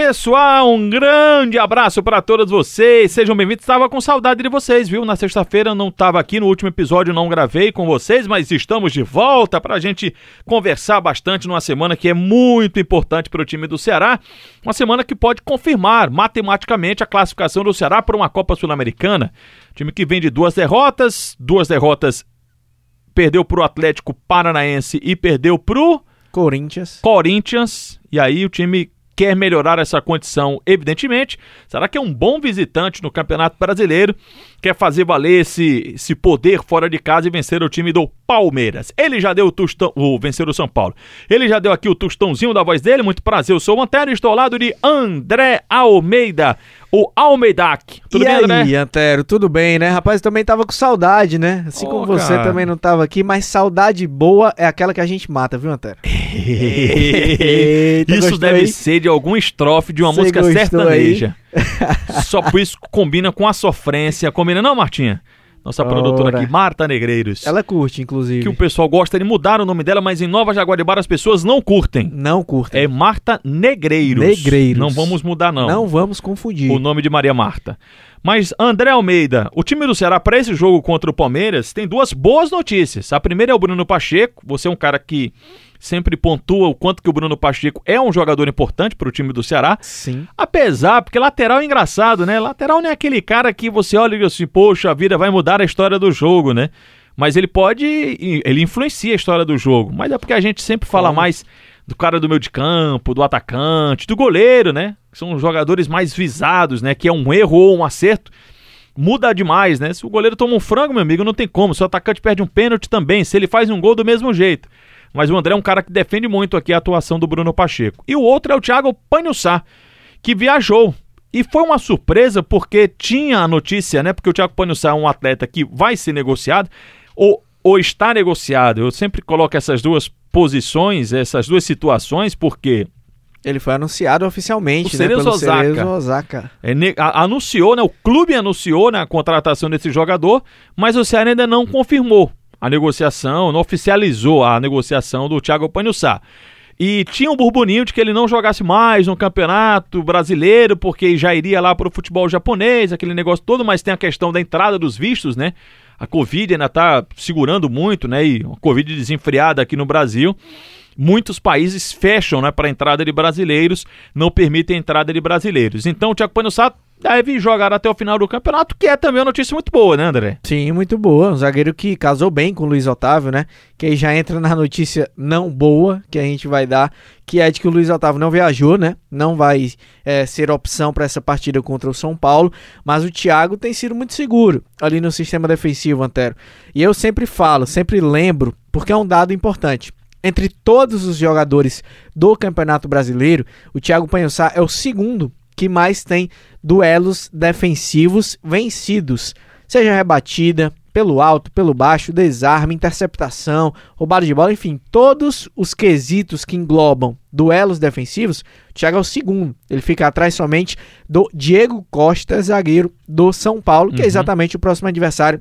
Pessoal, um grande abraço para todos vocês. Sejam bem-vindos. Estava com saudade de vocês, viu? Na sexta-feira não estava aqui, no último episódio não gravei com vocês, mas estamos de volta para a gente conversar bastante numa semana que é muito importante para o time do Ceará. Uma semana que pode confirmar matematicamente a classificação do Ceará para uma Copa Sul-Americana. Time que vem de duas derrotas, duas derrotas perdeu para o Atlético Paranaense e perdeu para o Corinthians. Corinthians. E aí o time quer melhorar essa condição, evidentemente. Será que é um bom visitante no Campeonato Brasileiro? Quer fazer valer esse, esse poder fora de casa e vencer o time do Palmeiras. Ele já deu o tostão, o vencer o São Paulo. Ele já deu aqui o tostãozinho da voz dele. Muito prazer, eu sou o Antero e estou ao lado de André Almeida o Almeidac. Tudo e bem, aí, André? Antero, tudo bem, né? Rapaz, também tava com saudade, né? Assim oh, como você cara. também não tava aqui, mas saudade boa é aquela que a gente mata, viu, Antero? Eita, isso deve aí? ser de algum estrofe de uma música sertaneja. Só por isso combina com a sofrência. Combina não, Martinha? Nossa Ora. produtora aqui, Marta Negreiros. Ela curte, inclusive. Que o pessoal gosta de mudar o nome dela, mas em Nova Jaguaribara as pessoas não curtem. Não curtem. É Marta Negreiros. Negreiros. Não vamos mudar, não. Não vamos confundir. O nome de Maria Marta. Mas, André Almeida, o time do Ceará para esse jogo contra o Palmeiras tem duas boas notícias. A primeira é o Bruno Pacheco. Você é um cara que sempre pontua o quanto que o Bruno Pacheco é um jogador importante para o time do Ceará. Sim. Apesar, porque lateral é engraçado, né? Lateral não é aquele cara que você olha e diz assim, poxa, a vida vai mudar a história do jogo, né? Mas ele pode, ele influencia a história do jogo. Mas é porque a gente sempre fala mais do cara do meio de campo, do atacante, do goleiro, né? São jogadores mais visados, né? Que é um erro ou um acerto muda demais, né? Se o goleiro toma um frango, meu amigo, não tem como. Se o atacante perde um pênalti também, se ele faz um gol do mesmo jeito. Mas o André é um cara que defende muito aqui a atuação do Bruno Pacheco. E o outro é o Thiago Panhussá, que viajou. E foi uma surpresa porque tinha a notícia, né? Porque o Thiago Panhussá é um atleta que vai ser negociado ou, ou está negociado. Eu sempre coloco essas duas posições, essas duas situações, porque ele foi anunciado oficialmente, o né, pelo Osaka. Cerezo Osaka. É, anunciou, né, o clube anunciou né, a contratação desse jogador, mas o Ceará ainda não confirmou a negociação, não oficializou a negociação do Thiago Panhussá. E tinha um burburinho de que ele não jogasse mais no campeonato brasileiro, porque já iria lá para o futebol japonês, aquele negócio todo, mas tem a questão da entrada dos vistos, né? A Covid ainda está segurando muito, né? E a Covid desenfreada aqui no Brasil. Muitos países fecham né, para entrada de brasileiros, não permitem a entrada de brasileiros. Então o Thiago Panhussá deve jogar até o final do campeonato, que é também uma notícia muito boa, né, André? Sim, muito boa. Um zagueiro que casou bem com o Luiz Otávio, né? Que aí já entra na notícia não boa que a gente vai dar, que é de que o Luiz Otávio não viajou, né? Não vai é, ser opção para essa partida contra o São Paulo, mas o Thiago tem sido muito seguro ali no sistema defensivo, Antero. E eu sempre falo, sempre lembro, porque é um dado importante. Entre todos os jogadores do Campeonato Brasileiro, o Thiago Panhossá é o segundo que mais tem duelos defensivos vencidos, seja rebatida, pelo alto, pelo baixo, desarme, interceptação, roubada de bola, enfim, todos os quesitos que englobam duelos defensivos, o Thiago é o segundo. Ele fica atrás somente do Diego Costa, zagueiro do São Paulo, que é uhum. é exatamente o próximo adversário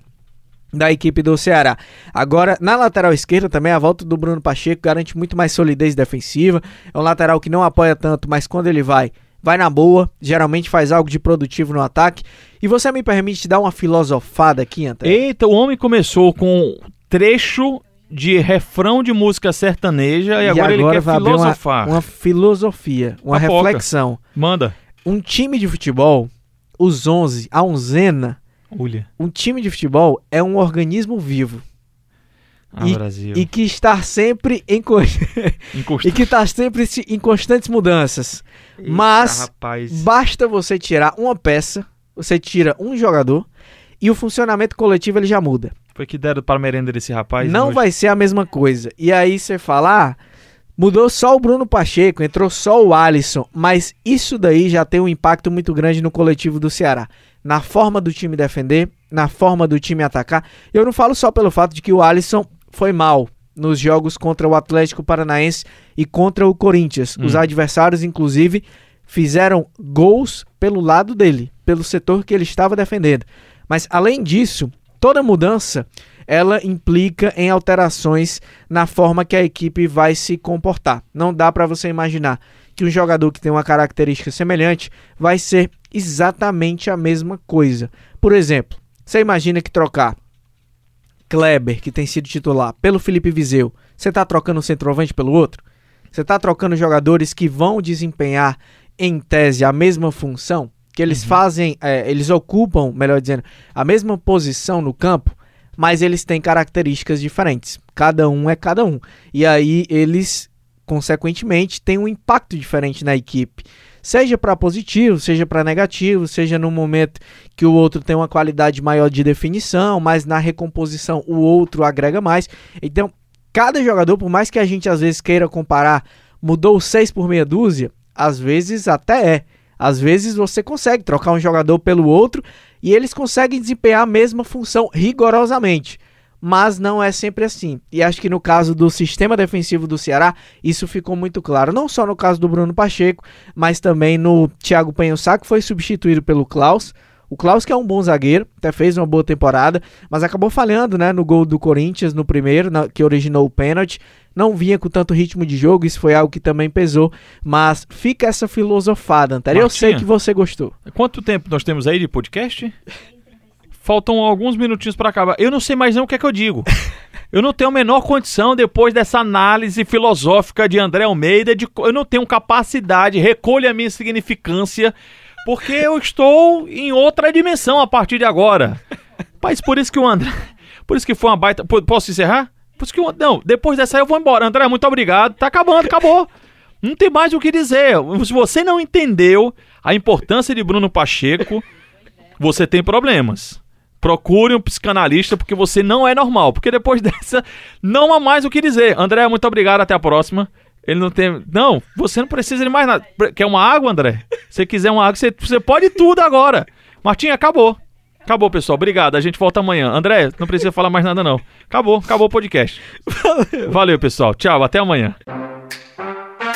da equipe do Ceará. Agora, na lateral esquerda também, a volta do Bruno Pacheco garante muito mais solidez defensiva. É um lateral que não apoia tanto, mas quando ele vai, vai na boa, geralmente faz algo de produtivo no ataque. E você me permite dar uma filosofada aqui, Antônio? Eita, o homem começou com trecho de refrão de música sertaneja e, e agora, agora, ele quer vai filosofar. Uma, uma, filosofia, uma Papoca. reflexão. Manda. Um time de futebol, os 11, a unzena, Ulha. um time de futebol é um organismo vivo. Ah, e, Brasil. e que está sempre em e que está sempre em constantes mudanças. Eita, Mas rapaz. basta você tirar uma peça, você tira um jogador e o funcionamento coletivo ele já muda. Foi que deram para a merenda desse rapaz? Não vai ser a mesma coisa. E aí você fala, ah, mudou só o Bruno Pacheco, entrou só o Alisson, mas isso daí já tem um impacto muito grande no coletivo do Ceará. Na forma do time defender, na forma do time atacar. Eu não falo só pelo fato de que o Alisson foi mal nos jogos contra o Atlético Paranaense e contra o Corinthians. Hum. Os adversários, inclusive, fizeram gols pelo lado dele, pelo setor que ele estava defendendo. Mas além disso, toda mudança ela implica em alterações na forma que a equipe vai se comportar. Não dá para você imaginar que um jogador que tem uma característica semelhante vai ser exatamente a mesma coisa. Por exemplo, você imagina que trocar Kleber, que tem sido titular, pelo Felipe Viseu, você está trocando um centroavante pelo outro? Você está trocando jogadores que vão desempenhar, em tese, a mesma função? Que eles uhum. fazem, é, eles ocupam, melhor dizendo, a mesma posição no campo? Mas eles têm características diferentes. Cada um é cada um. E aí eles, consequentemente, têm um impacto diferente na equipe. Seja para positivo, seja para negativo, seja no momento que o outro tem uma qualidade maior de definição, mas na recomposição o outro agrega mais. Então, cada jogador, por mais que a gente às vezes queira comparar, mudou 6 por meia dúzia, às vezes até é. Às vezes você consegue trocar um jogador pelo outro e eles conseguem desempenhar a mesma função rigorosamente. Mas não é sempre assim. E acho que no caso do sistema defensivo do Ceará, isso ficou muito claro. Não só no caso do Bruno Pacheco, mas também no Thiago Panhossá, que foi substituído pelo Klaus. O Klaus, que é um bom zagueiro, até fez uma boa temporada, mas acabou falhando né, no gol do Corinthians no primeiro, na, que originou o pênalti. Não vinha com tanto ritmo de jogo, isso foi algo que também pesou. Mas fica essa filosofada, Antero. Eu sei que você gostou. Quanto tempo nós temos aí de podcast? Faltam alguns minutinhos para acabar. Eu não sei mais não o que é que eu digo. Eu não tenho a menor condição, depois dessa análise filosófica de André Almeida, de, eu não tenho capacidade, recolha a minha significância porque eu estou em outra dimensão a partir de agora. Mas por isso que o André. Por isso que foi uma baita. Posso encerrar? Por isso que o, Não, depois dessa aí eu vou embora. André, muito obrigado. Tá acabando, acabou. Não tem mais o que dizer. Se você não entendeu a importância de Bruno Pacheco, você tem problemas. Procure um psicanalista porque você não é normal. Porque depois dessa, não há mais o que dizer. André, muito obrigado. Até a próxima. Ele não tem. Não, você não precisa de mais nada. Quer uma água, André? Se quiser uma água, você, você pode tudo agora. Martinha, acabou. Acabou, pessoal. Obrigado. A gente volta amanhã. André, não precisa falar mais nada, não. Acabou, acabou o podcast. Valeu, Valeu pessoal. Tchau, até amanhã.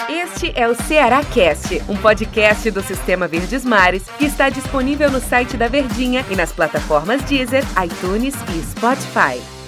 Este é o Ceará Cast, um podcast do Sistema Verdes Mares que está disponível no site da Verdinha e nas plataformas Deezer, iTunes e Spotify.